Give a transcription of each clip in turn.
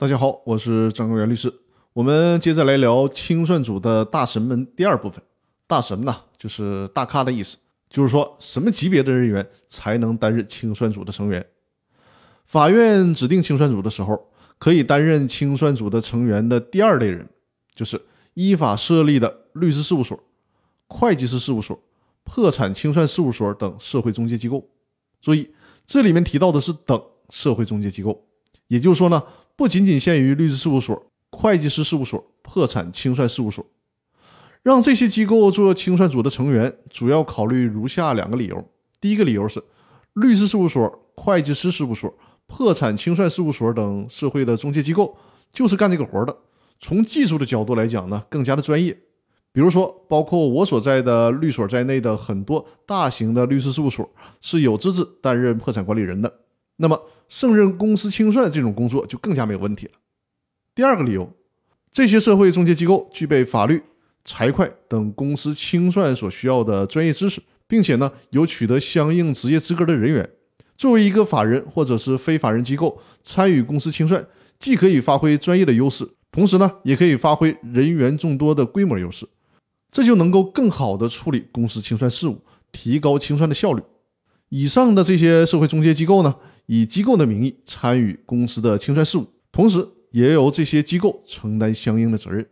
大家好，我是张根源律师。我们接着来聊清算组的大神们第二部分。大神呐，就是大咖的意思，就是说什么级别的人员才能担任清算组的成员？法院指定清算组的时候，可以担任清算组的成员的第二类人，就是依法设立的律师事务所、会计师事务所、破产清算事务所等社会中介机构。注意，这里面提到的是等社会中介机构，也就是说呢。不仅仅限于律师事务所、会计师事务所、破产清算事务所，让这些机构做清算组的成员，主要考虑如下两个理由：第一个理由是，律师事务所、会计师事务所、破产清算事务所等社会的中介机构就是干这个活的，从技术的角度来讲呢，更加的专业。比如说，包括我所在的律所在内的很多大型的律师事务所是有资质担任破产管理人的。那么，胜任公司清算这种工作就更加没有问题了。第二个理由，这些社会中介机构具备法律、财会等公司清算所需要的专业知识，并且呢有取得相应职业资格的人员。作为一个法人或者是非法人机构参与公司清算，既可以发挥专业的优势，同时呢也可以发挥人员众多的规模优势，这就能够更好的处理公司清算事务，提高清算的效率。以上的这些社会中介机构呢？以机构的名义参与公司的清算事务，同时也由这些机构承担相应的责任。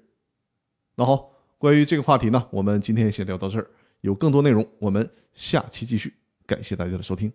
那好，关于这个话题呢，我们今天先聊到这儿。有更多内容，我们下期继续。感谢大家的收听。